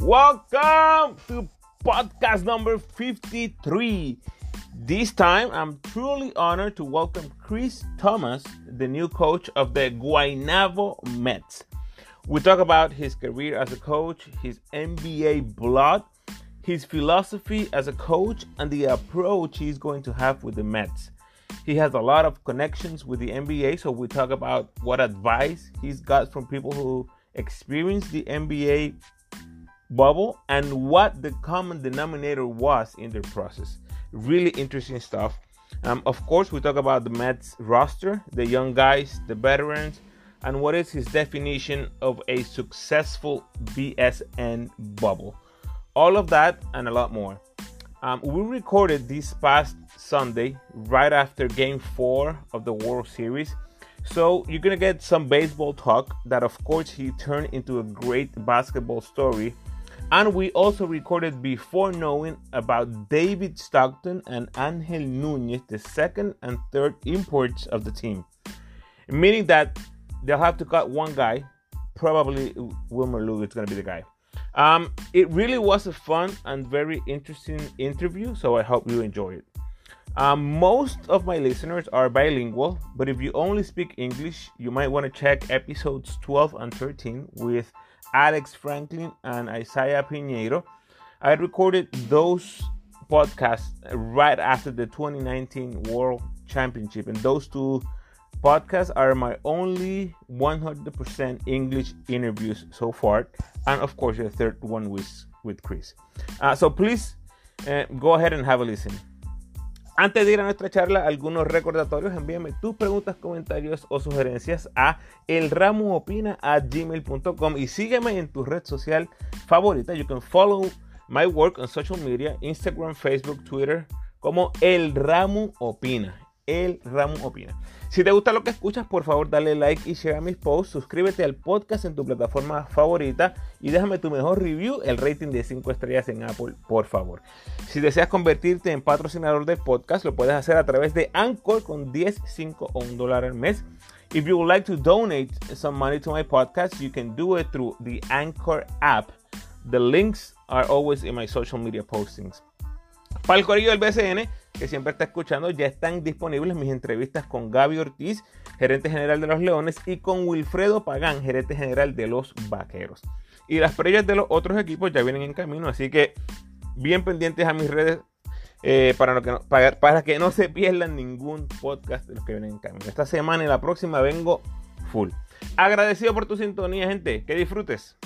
Welcome to podcast number 53. This time, I'm truly honored to welcome Chris Thomas, the new coach of the Guaynabo Mets. We talk about his career as a coach, his NBA blood, his philosophy as a coach, and the approach he's going to have with the Mets. He has a lot of connections with the NBA, so we talk about what advice he's got from people who experience the NBA bubble and what the common denominator was in their process. Really interesting stuff. Um, of course, we talk about the Mets roster, the young guys, the veterans, and what is his definition of a successful BSN bubble. All of that and a lot more. Um, we recorded this past Sunday, right after game four of the World Series. So you're gonna get some baseball talk that, of course, he turned into a great basketball story. And we also recorded before knowing about David Stockton and Angel Nunez, the second and third imports of the team, meaning that they'll have to cut one guy. Probably Wilmer Lou is gonna be the guy. Um, it really was a fun and very interesting interview, so I hope you enjoy it. Um, most of my listeners are bilingual, but if you only speak English, you might want to check episodes 12 and 13 with Alex Franklin and Isaiah Piñeiro. I recorded those podcasts right after the 2019 World Championship, and those two podcasts are my only 100% English interviews so far, and of course the third one was with Chris. Uh, so please uh, go ahead and have a listen. Antes de ir a nuestra charla, algunos recordatorios, envíame tus preguntas, comentarios o sugerencias a elramuopina@gmail.com y sígueme en tu red social favorita. You can follow my work on social media, Instagram, Facebook, Twitter, como El Ramu Opina. El Ramu Opina. Si te gusta lo que escuchas, por favor dale like y share a mis posts, suscríbete al podcast en tu plataforma favorita y déjame tu mejor review, el rating de 5 estrellas en Apple, por favor. Si deseas convertirte en patrocinador del podcast, lo puedes hacer a través de Anchor con 10, 5 o 1 dólar al mes. If you would like to donate some money to my podcast, you can do it through the Anchor app. The links are always in my social media postings. Para el corillo del BCN, que siempre está escuchando, ya están disponibles mis entrevistas con Gaby Ortiz, gerente general de los Leones, y con Wilfredo Pagán, gerente general de los Vaqueros. Y las previas de los otros equipos ya vienen en camino, así que bien pendientes a mis redes eh, para, que no, para, para, que no se pierdan ningún podcast de los que vienen en camino. Esta semana y la próxima vengo full. Agradecido por tu sintonía, gente. Que disfrutes.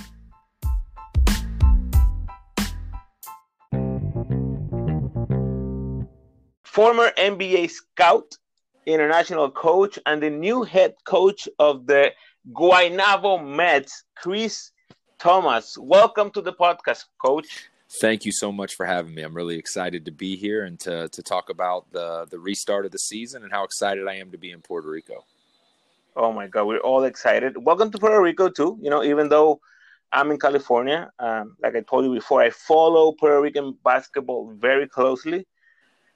Former NBA scout, international coach, and the new head coach of the Guaynabo Mets, Chris Thomas. Welcome to the podcast, coach. Thank you so much for having me. I'm really excited to be here and to, to talk about the, the restart of the season and how excited I am to be in Puerto Rico. Oh my God, we're all excited. Welcome to Puerto Rico, too. You know, even though I'm in California, um, like I told you before, I follow Puerto Rican basketball very closely.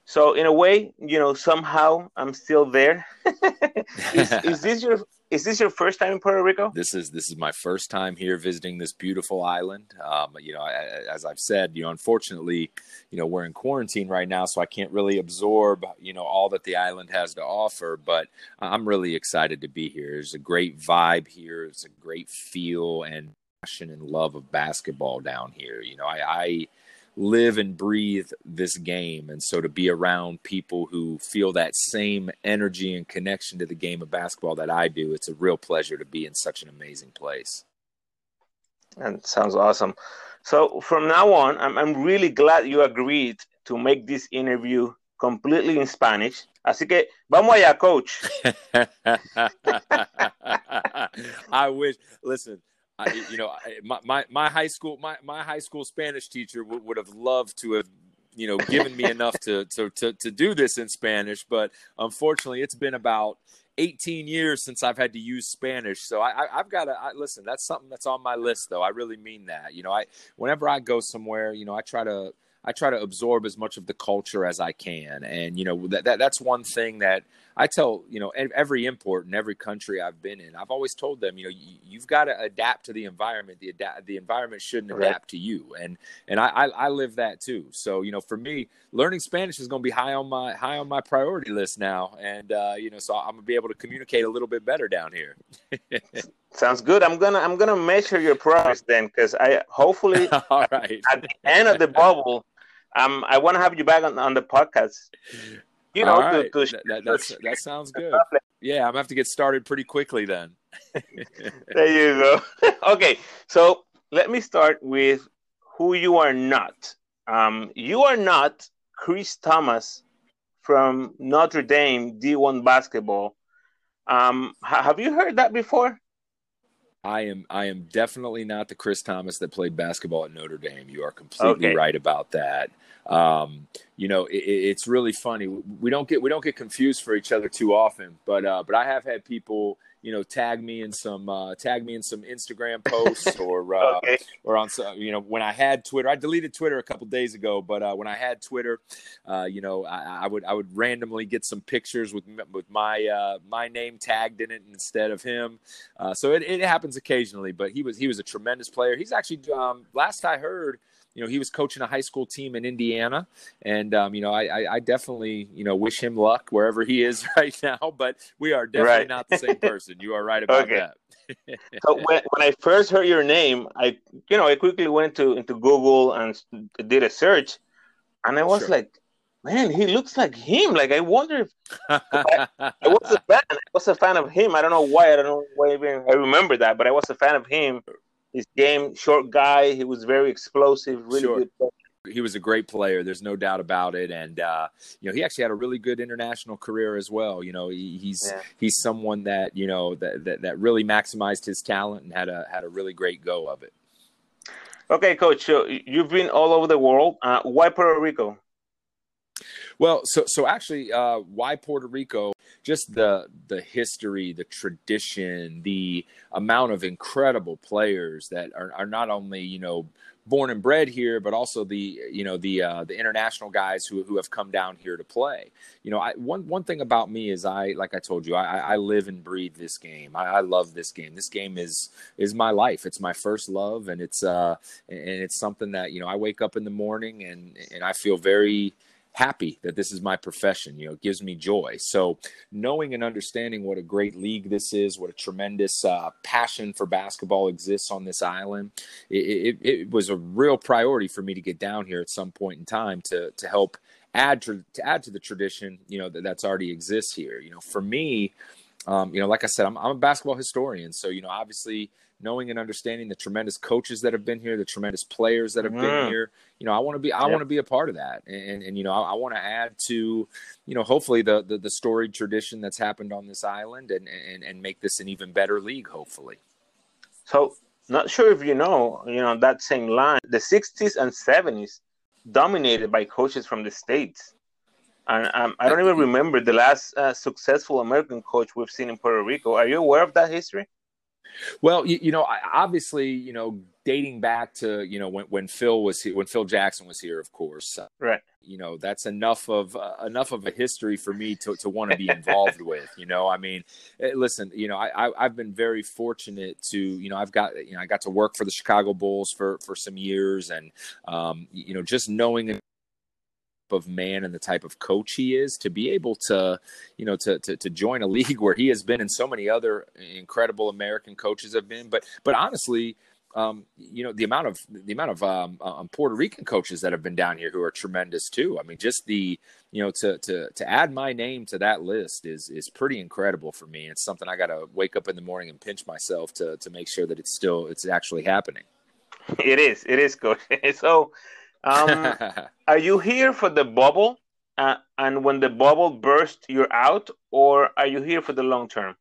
So in a way, you know, somehow I'm still there. is, is, this your is this your first time in Puerto Rico? This is this is my first time here visiting this beautiful island. Um, you know, as I've said, you know, unfortunately, you know, we're in quarantine right now, so I can't really absorb, you know, all that the island has to offer. But I'm really excited to be here. There's a great vibe here. It's a great feel and passion and love of basketball down here. You know, I, I live and breathe this game. And so to be around people who feel that same energy and connection to the game of basketball that I do, it's a real pleasure to be in such an amazing place. And sounds awesome. So from now on, I'm, I'm really glad you agreed to make this interview completely in Spanish. Así que vamos allá, coach. I wish. Listen, I, you know, my, my, my high school my, my high school Spanish teacher would, would have loved to have you know given me enough to, to to to do this in Spanish, but unfortunately, it's been about 18 years since I've had to use Spanish. So I, I have got to I, listen. That's something that's on my list, though. I really mean that. You know, I whenever I go somewhere, you know, I try to I try to absorb as much of the culture as I can. And you know that, that that's one thing that I tell you know every import in every country I've been in. I've always told them, you know, you, have got to adapt to the environment. The adapt the environment shouldn't right. adapt to you. And and I, I, I live that too. So you know, for me, learning Spanish is going to be high on my high on my priority list now. And uh, you know, so I'm gonna be able to communicate a little bit better down here. Sounds good. I'm gonna I'm gonna measure your progress then, because I hopefully all right at the end of the bubble, um, I want to have you back on, on the podcast. You know, right. to, to, that, that, that sounds good. Yeah, I'm gonna have to get started pretty quickly then. there you go. okay, so let me start with who you are not. Um, you are not Chris Thomas from Notre Dame D1 basketball. Um, have you heard that before? I am I am definitely not the Chris Thomas that played basketball at Notre Dame. You are completely okay. right about that. Um, you know, it, it's really funny. We don't get we don't get confused for each other too often, but uh, but I have had people you know tag me in some uh, tag me in some Instagram posts or uh, okay. or on some you know when I had Twitter I deleted Twitter a couple days ago but uh, when I had Twitter uh, you know I, I, would I would randomly get some pictures with with my uh, my name tagged in it instead of him uh, so it, it happens occasionally but he was he was a tremendous player he's actually um, last I heard you know, he was coaching a high school team in Indiana, and um, you know, I, I, I, definitely you know wish him luck wherever he is right now. But we are definitely right. not the same person. You are right about okay. that. so when, when I first heard your name, I you know I quickly went to into Google and did a search, and I was sure. like, man, he looks like him. Like I wonder if, if I, I, was a fan. I was a fan of him. I don't know why. I don't know why even I remember that, but I was a fan of him his game, short guy. He was very explosive, really sure. good. Player. He was a great player. There's no doubt about it, and uh, you know he actually had a really good international career as well. You know he, he's yeah. he's someone that you know that, that that really maximized his talent and had a had a really great go of it. Okay, coach. So you've been all over the world. Uh, why Puerto Rico? Well, so so actually, uh, why Puerto Rico? Just the the history, the tradition, the amount of incredible players that are, are not only you know born and bred here, but also the you know the uh, the international guys who who have come down here to play. You know, I, one one thing about me is I like I told you I, I live and breathe this game. I, I, love this game. This game is is my life. It's my first love, and it's uh and it's something that you know I wake up in the morning and and I feel very happy that this is my profession. You know, it gives me joy. So, knowing and understanding what a great league this is, what a tremendous uh, passion for basketball exists on this island, it, it, it, was a real priority for me to get down here at some point in time to to help add to, to add to the tradition. You know that that's already exists here. You know, for me. Um, you know, like I said, I'm, I'm a basketball historian, so you know, obviously, knowing and understanding the tremendous coaches that have been here, the tremendous players that have mm. been here. You know, I want to be I want to be a part of that, and and you know, I, I want to add to, you know, hopefully the, the, the storied tradition that's happened on this island, and and and make this an even better league, hopefully. So, not sure if you know, you know, that same line, the '60s and '70s dominated by coaches from the states. And um, I don't even remember the last uh, successful American coach we've seen in Puerto Rico. Are you aware of that history? Well, you, you, know, obviously, you know, dating back to you know when, when Phil was here, when Phil Jackson was here, of course, uh, right? You know, that's enough of uh, enough of a history for me to to want to be involved with. You know, I mean, eh, listen, you know, I, I have been very fortunate to you know I've got you know I got to work for the Chicago Bulls for for some years, and um, you know, just knowing of man and the type of coach he is to be able to you know to, to to join a league where he has been and so many other incredible american coaches have been but but honestly um, you know the amount of the amount of um, um, Puerto Rican coaches that have been down here who are tremendous too. I mean, just the you know to to to add my name to that list is is pretty incredible for me. It's something I got to wake up in the morning and pinch myself to to make sure that it's still it's actually happening. It is. It is, coach. so um, are you here for the bubble? Uh, and when the bubble bursts, you're out, or are you here for the long term?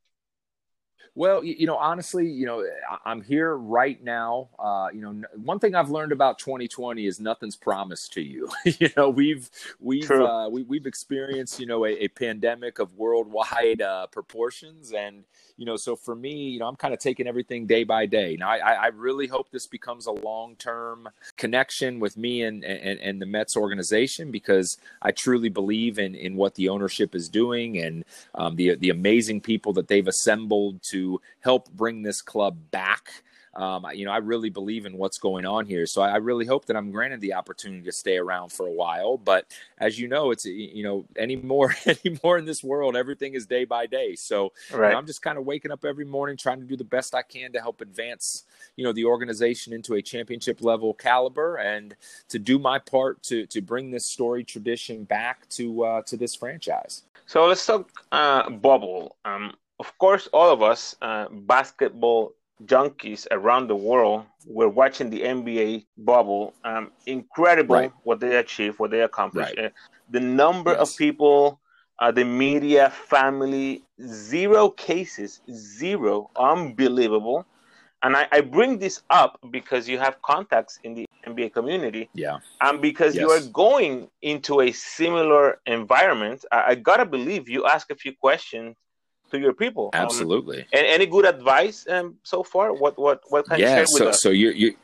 Well, you know, honestly, you know, I'm here right now. Uh, you know, one thing I've learned about 2020 is nothing's promised to you. you know, we've we've uh, we, have experienced you know a, a, pandemic of worldwide uh, proportions, and you know, so for me, you know, I'm kind of taking everything day by day. Now, I, I really hope this becomes a long term connection with me and, and and the Mets organization because I truly believe in in what the ownership is doing and um, the the amazing people that they've assembled to help bring this club back. Um, you know, I really believe in what's going on here. So I really hope that I'm granted the opportunity to stay around for a while. But as you know, it's you know anymore anymore in this world, everything is day by day. So right. you know, I'm just kind of waking up every morning, trying to do the best I can to help advance you know the organization into a championship level caliber, and to do my part to to bring this story tradition back to uh, to this franchise. So let's talk uh, bubble. Um, of course, all of us uh, basketball junkies around the world were watching the NBA bubble. Um, incredible right. what they achieved, what they accomplished. Right. Uh, the number yes. of people, uh, the media, family, zero cases, zero, unbelievable. And I, I, bring this up because you have contacts in the NBA community. Yeah. And because yes. you are going into a similar environment, I, I gotta believe you ask a few questions to your people. Um, Absolutely. Um, and any good advice um, so far? What what what can yeah, you share so, with us? So you you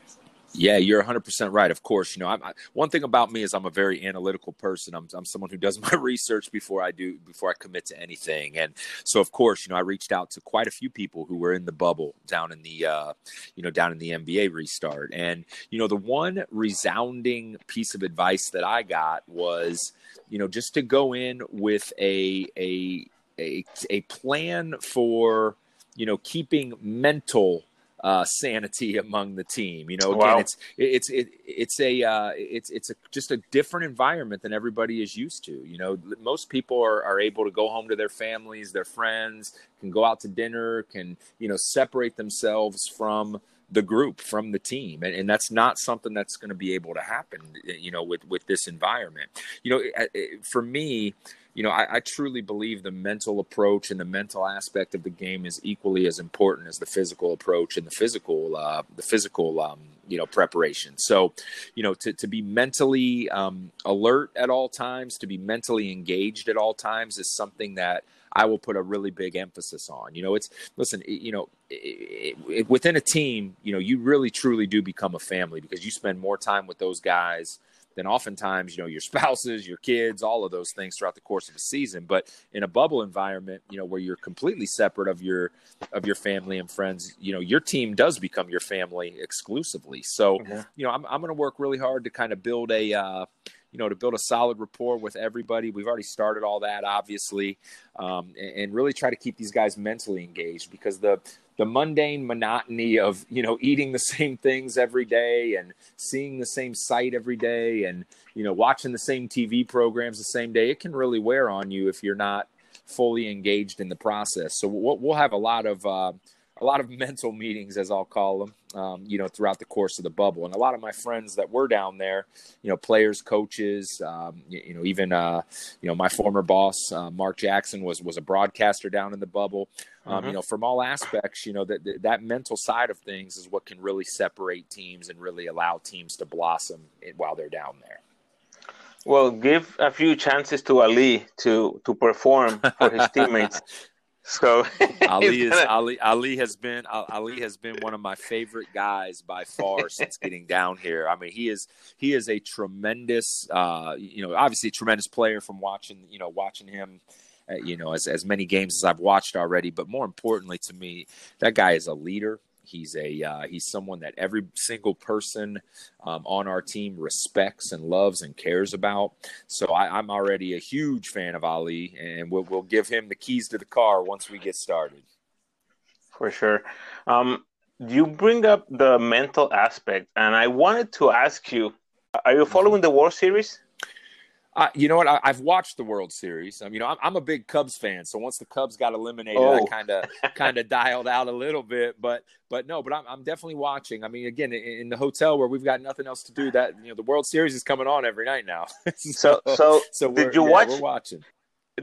yeah, you're 100% right. Of course, you know, I'm, I, one thing about me is I'm a very analytical person. I'm, I'm someone who does my research before I do, before I commit to anything. And so, of course, you know, I reached out to quite a few people who were in the bubble down in the, uh, you know, down in the NBA restart. And, you know, the one resounding piece of advice that I got was, you know, just to go in with a, a, a, a plan for you know keeping mental uh, sanity among the team. You know, again, wow. it's it's it, it's a uh, it's it's a, just a different environment than everybody is used to. You know, most people are, are able to go home to their families, their friends, can go out to dinner, can you know separate themselves from the group, from the team, and, and that's not something that's going to be able to happen. You know, with with this environment. You know, for me you know, I, I, truly believe the mental approach and the mental aspect of the game is equally as important as the physical approach and the physical, uh, the physical, um, you know, preparation. So, you know, to, to be mentally um, alert at all times, to be mentally engaged at all times is something that I will put a really big emphasis on. You know, it's listen, you know, it, it, within a team, you know, you really truly do become a family because you spend more time with those guys then oftentimes, you know, your spouses, your kids, all of those things throughout the course of a season. But in a bubble environment, you know, where you're completely separate of your of your family and friends, you know, your team does become your family exclusively. So, mm-hmm. you know, I'm I'm going to work really hard to kind of build a uh, you know, to build a solid rapport with everybody. We've already started all that, obviously, um, and, and, really try to keep these guys mentally engaged because the the mundane monotony of you know eating the same things every day and seeing the same sight every day and you know watching the same TV programs the same day it can really wear on you if you're not fully engaged in the process. So we'll, we'll have a lot of uh, a lot of mental meetings, as I'll call them, um, you know, throughout the course of the bubble. And a lot of my friends that were down there, you know, players, coaches, um, you, you, know, even, uh, you know, my former boss, uh, Mark Jackson, was was a broadcaster down in the bubble. Um, mm-hmm. You know, from all aspects, you know, that that mental side of things is what can really separate teams and really allow teams to blossom while they're down there. Well, give a few chances to Ali to to perform for his teammates. So Ali is gonna... Ali. Ali has been Ali has been one of my favorite guys by far since getting down here. I mean, he is he is a tremendous, uh, you know, obviously a tremendous player from watching, you know, watching him. Uh, you know, as as many games as I've watched already, but more importantly to me, that guy is a leader. He's a uh, he's someone that every single person um, on our team respects and loves and cares about. So I, am already a huge fan of Ali, and we'll, we'll give him the keys to the car once we get started. For sure. Um, you bring up the mental aspect, and I wanted to ask you: Are you following the World Series? Uh, you know what? I, have watched the World Series. Um, you know, I'm, I'm, a big Cubs fan, so once the Cubs got eliminated, oh. I kind of kind of dialed out a little bit. But but no, but I'm, I'm definitely watching. I mean, again, in, in, the hotel where we've got nothing else to do, that you know, the World Series is coming on every night now. so so so did you yeah, watch? We're watching.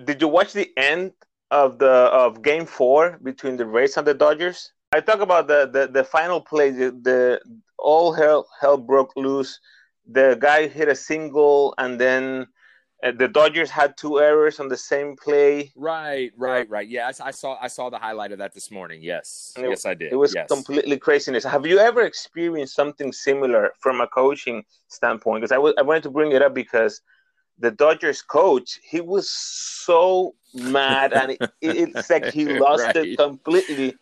Did you watch the end of the of Game Four between the Rays and the Dodgers. I talk about the the, the final play. The, the all hell hell broke loose. The guy hit a single, and then the Dodgers had two errors on the same play. Right, right, right. Yeah, I, I saw I saw the highlight of that this morning. Yes, it, yes, I did. It was yes. completely craziness. Have you ever experienced something similar from a coaching standpoint? Because I, w- I wanted to bring it up because the Dodgers coach he was so mad, and it, it's like he lost right. it completely.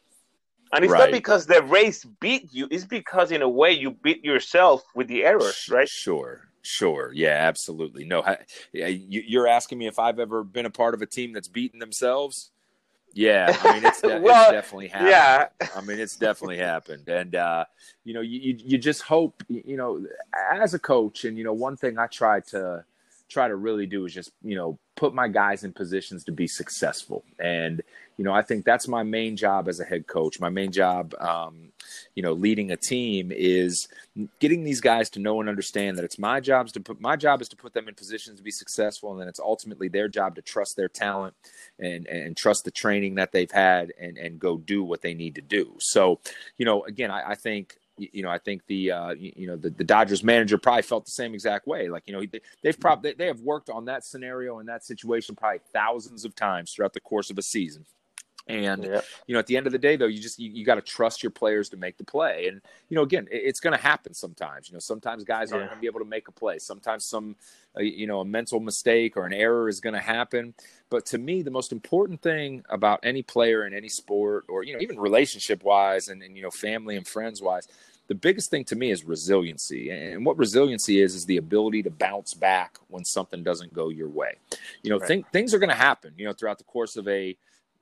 And it's right. not because the Rays beat you; it's because, in a way, you beat yourself with the errors, right? Sure, Sure. Yeah, absolutely. No, you're asking me if I've ever been a part of a team that's beaten themselves. Yeah, I mean it's, de- well, it's definitely happened. Yeah, I mean it's definitely happened, and uh, you know you you just hope you know as a coach, and you know one thing I try to try to really do is just you know put my guys in positions to be successful and you know i think that's my main job as a head coach my main job um, you know leading a team is getting these guys to know and understand that it's my job to put my job is to put them in positions to be successful and then it's ultimately their job to trust their talent and and trust the training that they've had and and go do what they need to do so you know again i, I think you know, I think the uh, you know the, the Dodgers manager probably felt the same exact way. Like you know, they've probably they have worked on that scenario and that situation probably thousands of times throughout the course of a season. And yep. you know, at the end of the day, though, you just you, you got to trust your players to make the play. And you know, again, it, it's going to happen sometimes. You know, sometimes guys aren't going to be able to make a play. Sometimes some uh, you know a mental mistake or an error is going to happen. But to me, the most important thing about any player in any sport, or you know, even relationship wise, and, and you know, family and friends wise, the biggest thing to me is resiliency. And what resiliency is is the ability to bounce back when something doesn't go your way. You know, right. th- things are going to happen. You know, throughout the course of a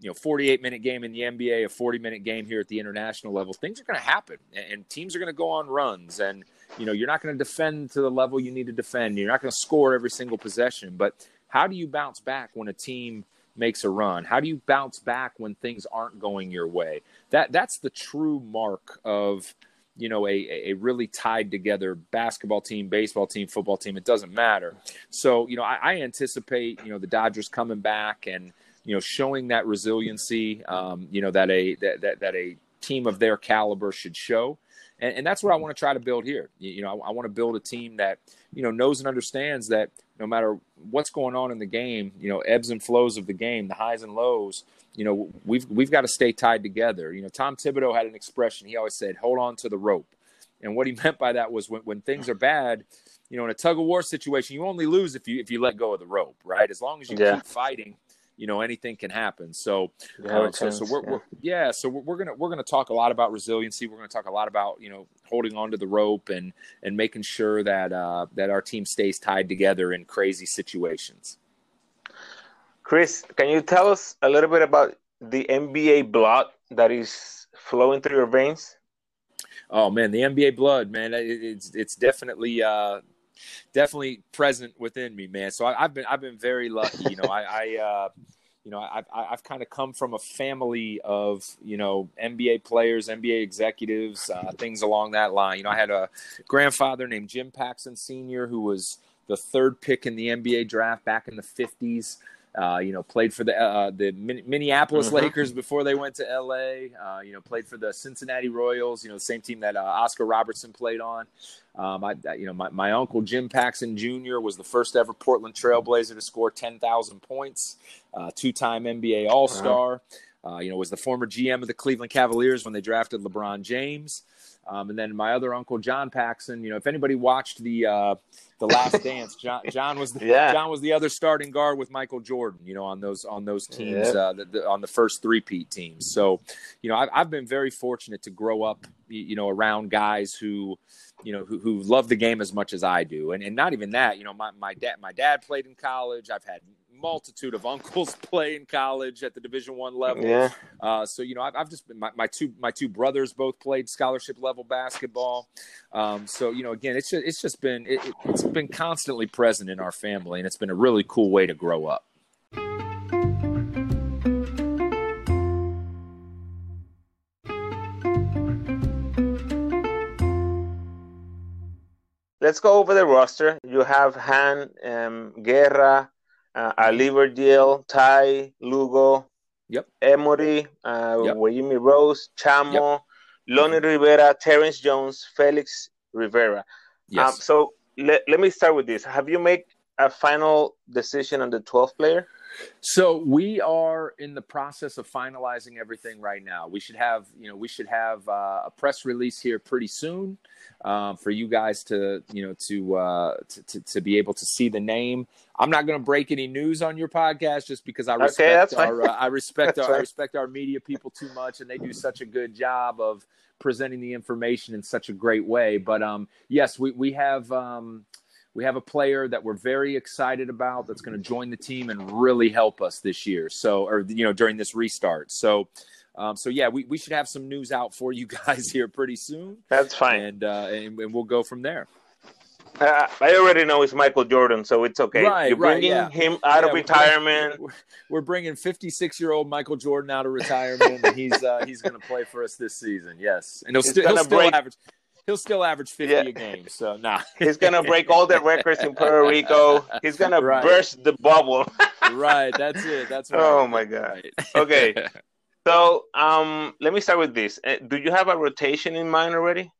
you know 48 minute game in the NBA, a 40 minute game here at the international level, things are going to happen, and teams are going to go on runs, and you know you're not going to defend to the level you need to defend. You're not going to score every single possession, but how do you bounce back when a team makes a run? How do you bounce back when things aren't going your way? That that's the true mark of you know a, a really tied together basketball team baseball team football team it doesn't matter so you know I, I anticipate you know the dodgers coming back and you know, showing that resiliency, um, you know, that a that, that, that a team of their caliber should show. And, and that's what I want to try to build here. You, you know, I, I, want to build a team that, you know, knows and understands that no matter what's going on in the game, you know, ebbs and flows of the game, the highs and lows, you know, we've we've got to stay tied together. You know, Tom Thibodeau had an expression. He always said, "Hold on to the rope," and what he meant by that was when when things are bad, you know, in a tug of war situation, you only lose if you if you let go of the rope, right? As long as you yeah. keep fighting, you know anything can happen. So, uh, so, so we're, yeah. we're, yeah, so we're, we're, gonna we're gonna talk a lot about resiliency. We're gonna talk a lot about you know holding on to the rope and and making sure that uh, that our team stays tied together in crazy situations. Chris, can you tell us a little bit about the NBA blood that is flowing through your veins? Oh man, the NBA blood, man, it's it's definitely uh, definitely present within me, man. So I, have been I've been very lucky. You know, I, I uh, you know I've I've kind of come from a family of you know NBA players, NBA executives, uh, things along that line. You know, I had a grandfather named Jim Paxson Sr. who was the third pick in the NBA draft back in the fifties. Uh, you know, played for the uh, the Minneapolis mm-hmm. Lakers before they went to LA. Uh, you know, played for the Cincinnati Royals. You know, the same team that uh, Oscar Robertson played on. Um, I, you know, my, my uncle Jim Paxson Jr. was the first ever Portland Trailblazer to score ten thousand points. Uh, two-time NBA All Star. Uh-huh. you know, was the former GM of the Cleveland Cavaliers when they drafted LeBron James. Um, and then my other uncle John Paxson. You know, if anybody watched the uh, the Last Dance. John, John was the, yeah. John was the other starting guard with Michael Jordan. You know, on those on those teams, uh, the, the, on the first three peat teams. So, you know, I've, I've been very fortunate to grow up, you know, around guys who, you know, who, who love the game as much as I do, and and not even that. You know, my my dad my dad played in college. I've had multitude of uncles play in college at the Division One level. Yeah. Uh, so you know, I've, I've just been my, my, two my two brothers both played scholarship level basketball. Um, so you know, again, it's just it's just been it, it's been constantly present in our family, and it's been a really cool way to grow up. Let's go over the roster. You have Han, um, Guerra, uh, Ali Berdiel, Ty, Lugo, Yep. Emory, uh, yep. Rose, Chamo, yep. Lonnie Rivera, Terrence Jones, Felix Rivera. Yes. Um, so let, let me start with this. Have you made a final decision on the 12th player? So we are in the process of finalizing everything right now. We should have, you know, we should have uh, a press release here pretty soon um, for you guys to, you know, to, uh, to, to, to be able to see the name. I'm not going to break any news on your podcast just because I respect okay, our, uh, I respect our, I respect our media people too much, and they do such a good job of presenting the information in such a great way. But um, yes, we we have. Um, we have a player that we're very excited about that's going to join the team and really help us this year. So, or you know, during this restart. So, um, so yeah, we, we should have some news out for you guys here pretty soon. That's fine, and uh, and, and we'll go from there. Uh, I already know it's Michael Jordan, so it's okay. Right, You're bringing right, yeah. him out yeah, of retirement. We're, we're bringing 56 year old Michael Jordan out of retirement, and he's uh, he's going to play for us this season. Yes, and he'll, st- he'll still break, average he'll still average 50 yeah. a game. So nah. He's gonna break all the records in Puerto Rico. He's gonna right. burst the bubble. right, that's it. That's right. Oh my god. Right. okay. So um let me start with this. Uh, do you have a rotation in mind already?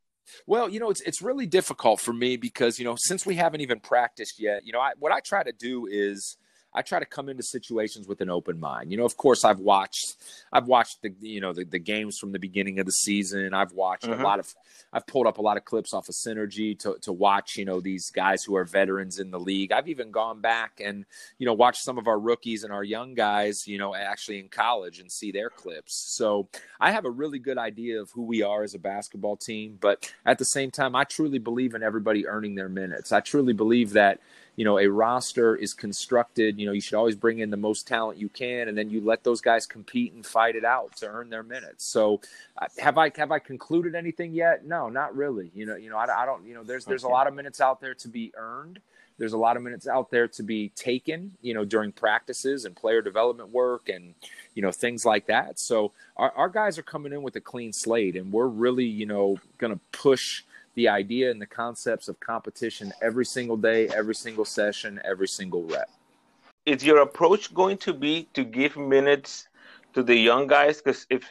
Well, you know, it's it's really difficult for me because, you know, since we haven't even practiced yet, you know, I, what I try to do is I try to come into situations with an open mind. You know, of course, I've watched, I've watched the, you know, the, the games from the beginning of the season. I've watched mm-hmm. a lot of, I've pulled up a lot of clips off of Synergy to, to watch, you know, these guys who are veterans in the league. I've even gone back and, you know, watched some of our rookies and our young guys, you know, actually in college and see their clips. So I have a really good idea of who we are as a basketball team. But at the same time, I truly believe in everybody earning their minutes. I truly believe that, you know a roster is constructed you know you should always bring in the most talent you can and then you let those guys compete and fight it out to earn their minutes. So uh, have i have i concluded anything yet? No not really. You know you know i, I don't you know there's there's a lot of minutes out there to be earned. There's a lot of minutes out there to be taken you know during practices and player development work and you know things like that. So our, our guys are coming in with a clean slate and we're really you know going to push the idea and the concepts of competition every single day, every single session, every single rep. Is your approach going to be to give minutes to the young guys? Because if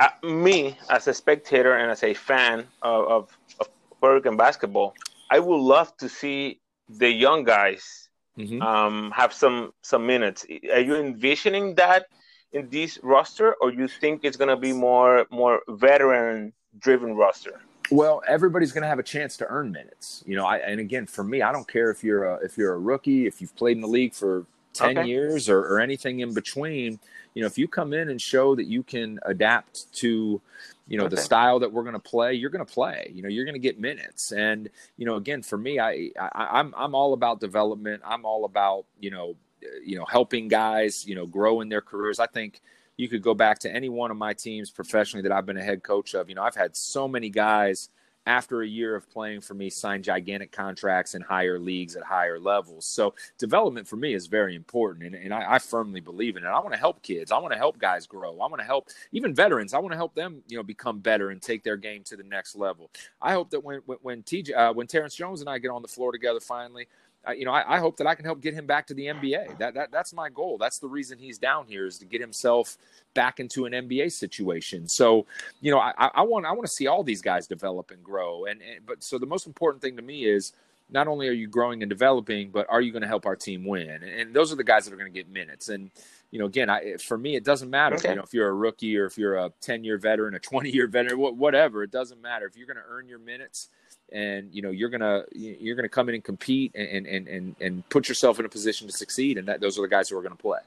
uh, me, as a spectator and as a fan of, of, of American basketball, I would love to see the young guys mm-hmm. um, have some some minutes. Are you envisioning that in this roster, or you think it's going to be more more veteran driven roster? Well, everybody's going to have a chance to earn minutes, you know. I, and again, for me, I don't care if you're a if you're a rookie, if you've played in the league for ten okay. years or, or anything in between. You know, if you come in and show that you can adapt to, you know, okay. the style that we're going to play, you're going to play. You know, you're going to get minutes. And you know, again, for me, I, I I'm I'm all about development. I'm all about you know, eh, you know, helping guys you know grow in their careers. I think you could go back to any one of my teams professionally that I've been a head coach of. You know, I've had so many guys after a year of playing for me sign gigantic contracts in higher leagues at higher levels. So development for me is very important, and, and I, I firmly believe in it. I want to help kids. I want to help guys grow. I want to help even veterans. I want to help them, you know, become better and take their game to the next level. I hope that when when, when TJ uh, when Terrence Jones and I get on the floor together finally, you know, I, I, hope that I can help get him back to the NBA. That, that that's my goal. That's the reason he's down here is to get himself back into an NBA situation. So, you know, I, I want I want to see all these guys develop and grow. And, and but so the most important thing to me is not only are you growing and developing, but are you going to help our team win? And, and those are the guys that are going to get minutes. And you know, again, I, for me, it doesn't matter. Okay. You know, if you're a rookie or if you're a 10 year veteran, a 20 year veteran, whatever, it doesn't matter. If you're going to earn your minutes and you know you're gonna you're gonna come in and compete and and and, and put yourself in a position to succeed, and that those are the guys who are going to play.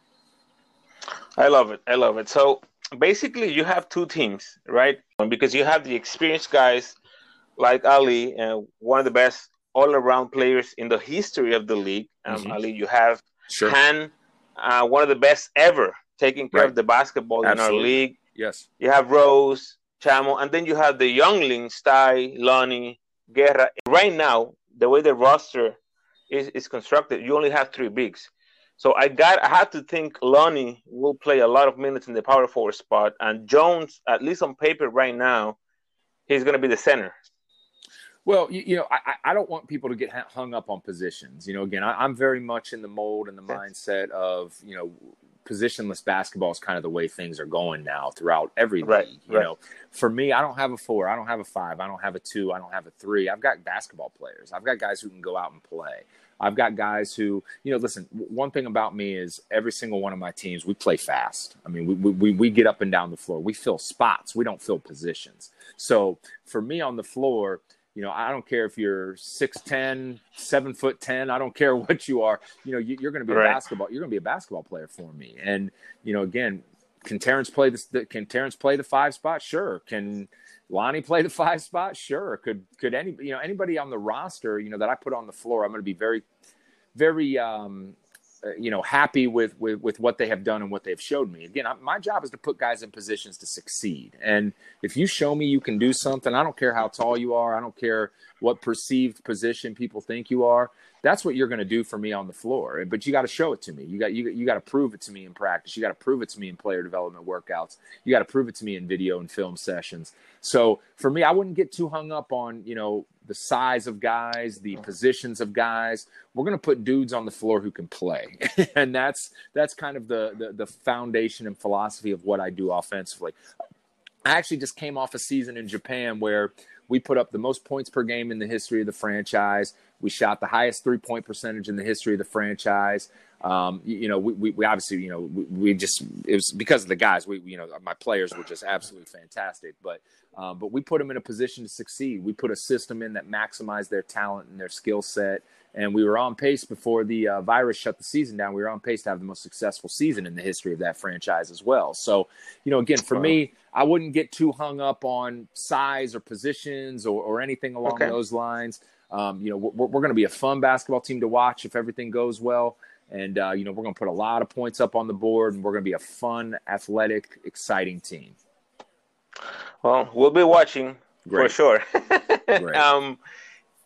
I love it. I love it. So basically, you have two teams, right? Because you have the experienced guys like Ali, and one of the best all-around players in the history of the league. Um, mm-hmm. Ali, you have sure. Han, uh, one of the best ever taking care right. of the basketball Absolutely. in our league. Yes. You have Rose, Chamo, and then you have the younglings, Ty, Lonnie, Guerra. Right now, the way the roster is, is constructed, you only have three bigs. So I got I have to think Lonnie will play a lot of minutes in the power forward spot, and Jones, at least on paper right now, he's going to be the center. Well, you, you, know, I, I don't want people to get hung up on positions. You know, again, I, am very much in the mold and the mindset of you know positionless basketball is kind of the way things are going now throughout every right, league. You right. know, for me, I don't have a four, I don't have a five, I don't have a two, I don't have a three. I've got basketball players. I've got guys who can go out and play. I've got guys who, you know, listen. One thing about me is every single one of my teams, we play fast. I mean, we we we get up and down the floor. We fill spots. We don't fill positions. So for me on the floor, you know, I don't care if you're 6'10, 7 foot 10. I don't care what you are. You know, you, are going to be right. a basketball. You're going to be a basketball player for me. And you know, again, can Terrence play the can Terrence play the five spot? Sure. Can Lonnie play the five spot? Sure. Could could any you know anybody on the roster you know that I put on the floor? I'm going to be very, very um, Uh, you know happy with, with with what they have done and what they've showed me. Again, I, my job is to put guys in positions to succeed. And if you show me you can do something, I don't care how tall you are. I don't care what perceived position people think you are. That's what you're going to do for me on the floor. But you got to show it to me. You got you, you got to prove it to me in practice. You got to prove it to me in player development workouts. You got to prove it to me in video and film sessions. So for me, I wouldn't get too hung up on you know the size of guys, the oh. positions of guys. We're going to put dudes on the floor who can play, and that's that's kind of the, the the foundation and philosophy of what I do offensively. I actually just came off a season in Japan where we put up the most points per game in the history of the franchise. We shot the highest three point percentage in the history of the franchise. Um, you, you, know, we, we, we, obviously, you know, we, we, just, it was because of the guys, we, you know, my players were just absolutely fantastic, but, um, but we put them in a position to succeed. We put a system in that maximized their talent and their skill set. And we were on pace before the uh, virus shut the season down. We were on pace to have the most successful season in the history of that franchise as well. So, you know, again, for wow. me, I wouldn't get too hung up on size or positions or, or anything along okay. those lines. Um, you know, we're, we're going to be a fun basketball team to watch if everything goes well. And, uh, you know, we're going to put a lot of points up on the board and we're going to be a fun, athletic, exciting team. Well, we'll be watching Great. for sure. um,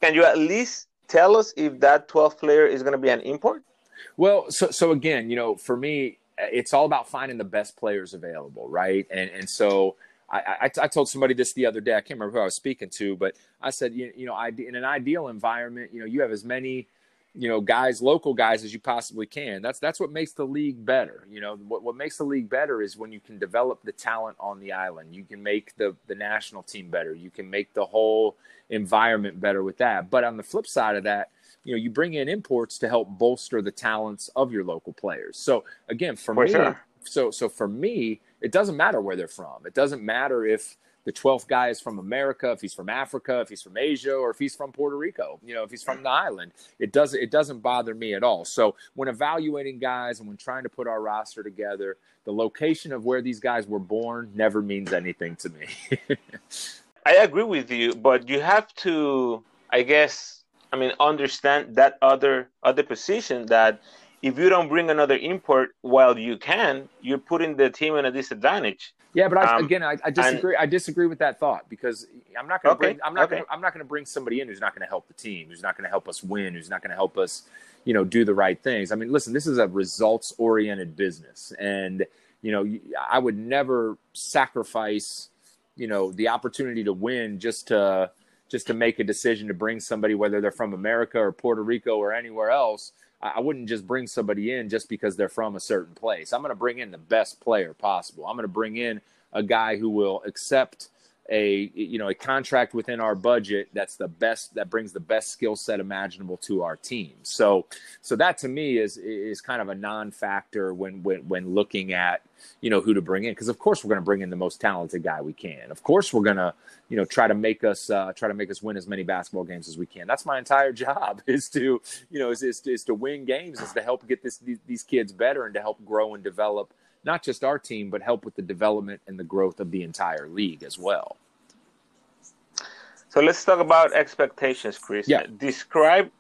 can you at least tell us if that 12th player is going to be an import? Well, so, so again, you know, for me, it's all about finding the best players available, right? And, and so, I, I, I, told somebody this the other day. I can't remember who I was speaking to, but I said, you, you know, in an ideal environment, you know, you have as many, you know, guys, local guys as you possibly can. That's that's what makes the league better. You know, what what makes the league better is when you can develop the talent on the island. You can make the the national team better. You can make the whole environment better with that. But on the flip side of that, you know, you bring in imports to help bolster the talents of your local players. So again, for, for me, sure. so so for me, it doesn't matter where they're from. It doesn't matter if the 12th guy is from America, if he's from Africa, if he's from Asia, or if he's from Puerto Rico, you know, if he's from the island, it doesn't it doesn't bother me at all. So when evaluating guys and when trying to put our roster together, the location of where these guys were born never means anything to me. I agree with you, but you have to, I guess, I mean, understand that other other position that if you don't bring another import while you can, you're putting the team in a disadvantage. Yeah, but I, um, again, I, I disagree. And, I disagree with that thought because I'm not going to okay, bring. I'm not okay. going. I'm not going to bring somebody in who's not going to help the team, who's not going to help us win, who's not going to help us, you know, do the right things. I mean, listen, this is a results-oriented business, and you know, I would never sacrifice, you know, the opportunity to win just to just to make a decision to bring somebody, whether they're from America or Puerto Rico or anywhere else I wouldn't just bring somebody in just because they're from a certain place. I'm going to bring in the best player possible. I'm going to bring in a guy who will accept a you know a contract within our budget that's the best that brings the best skill set imaginable to our team. So so that to me is is kind of a non-factor when when when looking at you know who to bring in because of course we're going to bring in the most talented guy we can. Of course we're going to you know try to make us uh, try to make us win as many basketball games as we can. That's my entire job is to you know is is, is to win games is to help get this these, these kids better and to help grow and develop not just our team but help with the development and the growth of the entire league as well. So let's talk about expectations, Chris. Yeah. Describe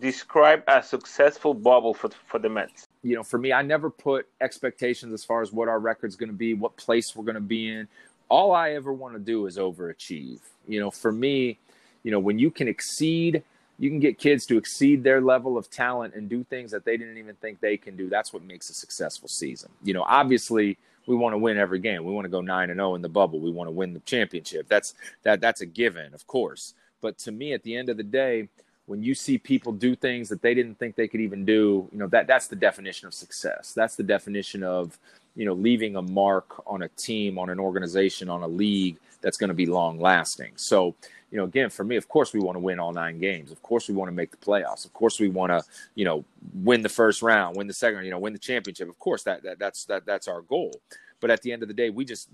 describe a successful bubble for for the Mets you know, for me, I never put expectations as far as what our record's going to be, what place we're going to be in. All I ever want to do is overachieve. You know, for me, you know, when you can exceed, you can get kids to exceed their level of talent and do things that they didn't even think they can do. That's what makes a successful season. You know, obviously, we want to win every game. We want to go 9 and 0 in the bubble. We want to win the championship. That's that that's a given, of course. But to me at the end of the day, when you see people do things that they didn't think they could even do, you know, that that's the definition of success. That's the definition of, you know, leaving a mark on a team, on an organization, on a league that's going to be long lasting. So, you know, again, for me, of course, we want to win all nine games. Of course, we want to make the playoffs. Of course, we want to, you know, win the first round, win the second, you know, win the championship. Of course, that, that that's that that's our goal. But at the end of the day, we just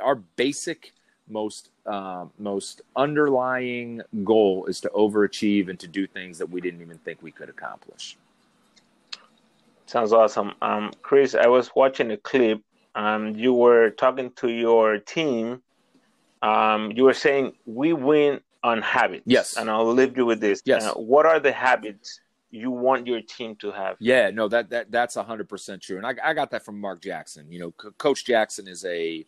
our basic most uh, most underlying goal is to overachieve and to do things that we didn't even think we could accomplish. Sounds awesome, um, Chris. I was watching a clip. Um, you were talking to your team. Um, you were saying we win on habits. Yes, and I'll leave you with this. Yes. Uh, what are the habits you want your team to have? Yeah, no, that that that's hundred percent true, and I, I got that from Mark Jackson. You know, C- Coach Jackson is a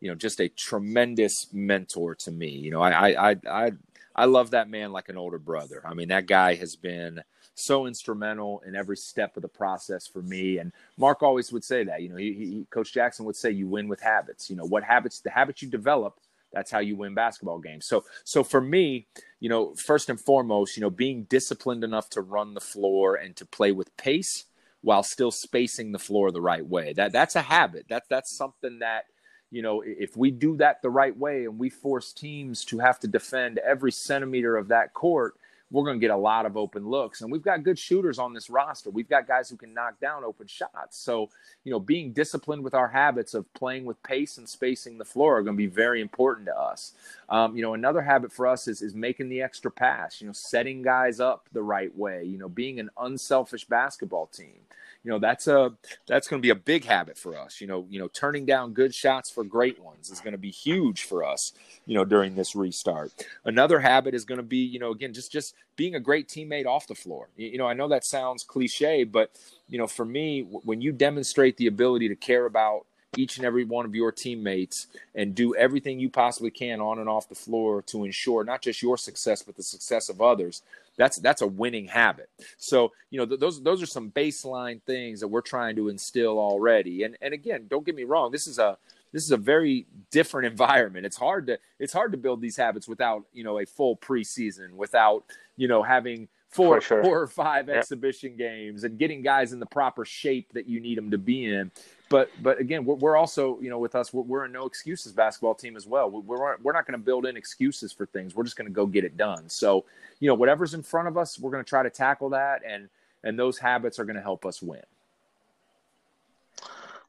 you know, just a tremendous mentor to me. You know, I, I, I, I love that man like an older brother. I mean, that guy has been so instrumental in every step of the process for me. And Mark always would say that, you know, he, he, Coach Jackson would say, you win with habits, you know, what habits, the habits you develop, that's how you win basketball games. So, so for me, you know, first and foremost, you know, being disciplined enough to run the floor and to play with pace while still spacing the floor the right way. That that's a habit. That's that's something that you know, if we do that the right way and we force teams to have to defend every centimeter of that court, we're going to get a lot of open looks. And we've got good shooters on this roster. We've got guys who can knock down open shots. So, you know, being disciplined with our habits of playing with pace and spacing the floor are going to be very important to us. Um, you know, another habit for us is, is making the extra pass, you know, setting guys up the right way, you know, being an unselfish basketball team you know that's a that's going to be a big habit for us. You know you know turning down good shots for great ones is going to be huge for us you know during this restart. Another habit is going to be you know again just just being a great teammate off the floor. You know i know that sounds cliche but you know for me when you demonstrate the ability to care about each and every one of your teammates and do everything you possibly can on and off the floor to ensure not just your success but the success of others that's that's a winning habit so you know th- those those are some baseline things that we're trying to instill already and and again don't get me wrong this is a this is a very different environment it's hard to it's hard to build these habits without you know a full preseason without you know having four, sure. four or five yep. exhibition games and getting guys in the proper shape that you need them to be in but but again, we're, we're also you know with us we're, we're, a no excuses basketball team as well. We're we're not going to build in excuses for things. We're just going to go get it done. So you know whatever's in front of us, we're going to try to tackle that, and and those habits are going to help us win.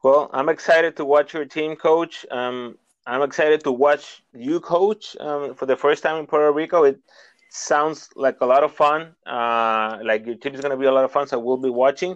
Well, I'm excited to watch your team, coach. Um, I'm excited to watch you coach um, for the first time in Puerto Rico. It sounds like a lot of fun. Uh, like your team is going to be a lot of fun, so we'll be watching.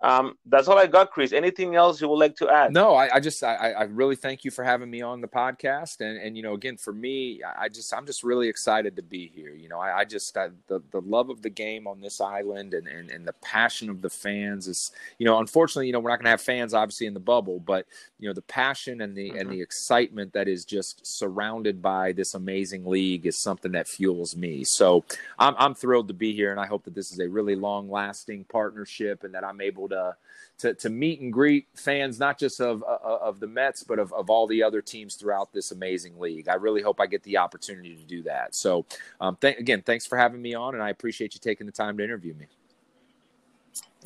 Um, that's all I got, Chris. Anything else you would like to add? No, I, I just I, I, really thank you for having me on the podcast, and and you know again for me, I just I'm just really excited to be here. You know, I, I just I, the the love of the game on this island and, and and the passion of the fans is you know unfortunately you know we're not going to have fans obviously in the bubble, but you know the passion and the mm-hmm. and the excitement that is just surrounded by this amazing league is something that fuels me. So I'm I'm thrilled to be here, and I hope that this is a really long lasting partnership, and that I'm able to to, to meet and greet fans, not just of uh, of the Mets, but of, of all the other teams throughout this amazing league. I really hope I get the opportunity to do that. So, um, th- again, thanks for having me on, and I appreciate you taking the time to interview me.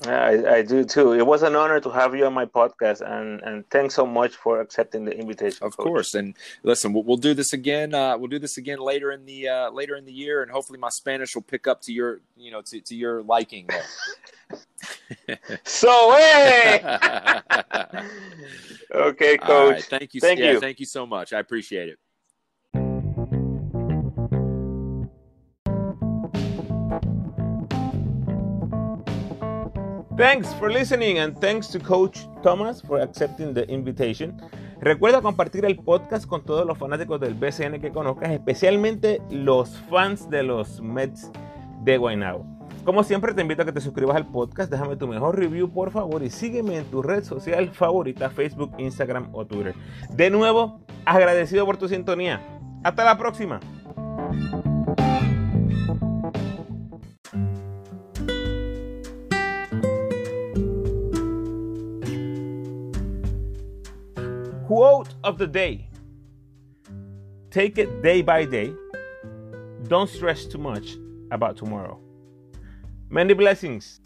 I, I, do too. It was an honor to have you on my podcast, and and thanks so much for accepting the invitation. Of Coach. course, and listen, we'll, we'll, do this again. Uh, we'll do this again later in the uh, later in the year, and hopefully my Spanish will pick up to your you know to, to your liking. so hey, okay, Coach. Right, thank you. Thank yeah, you. Thank you so much. I appreciate it. Thanks for listening and thanks to Coach Thomas for accepting the invitation. Recuerda compartir el podcast con todos los fanáticos del BCN que conozcas, especialmente los fans de los Mets de Guaynabo. Como siempre te invito a que te suscribas al podcast, déjame tu mejor review por favor y sígueme en tu red social favorita, Facebook, Instagram o Twitter. De nuevo, agradecido por tu sintonía. Hasta la próxima. Quote of the day Take it day by day. Don't stress too much about tomorrow. Many blessings.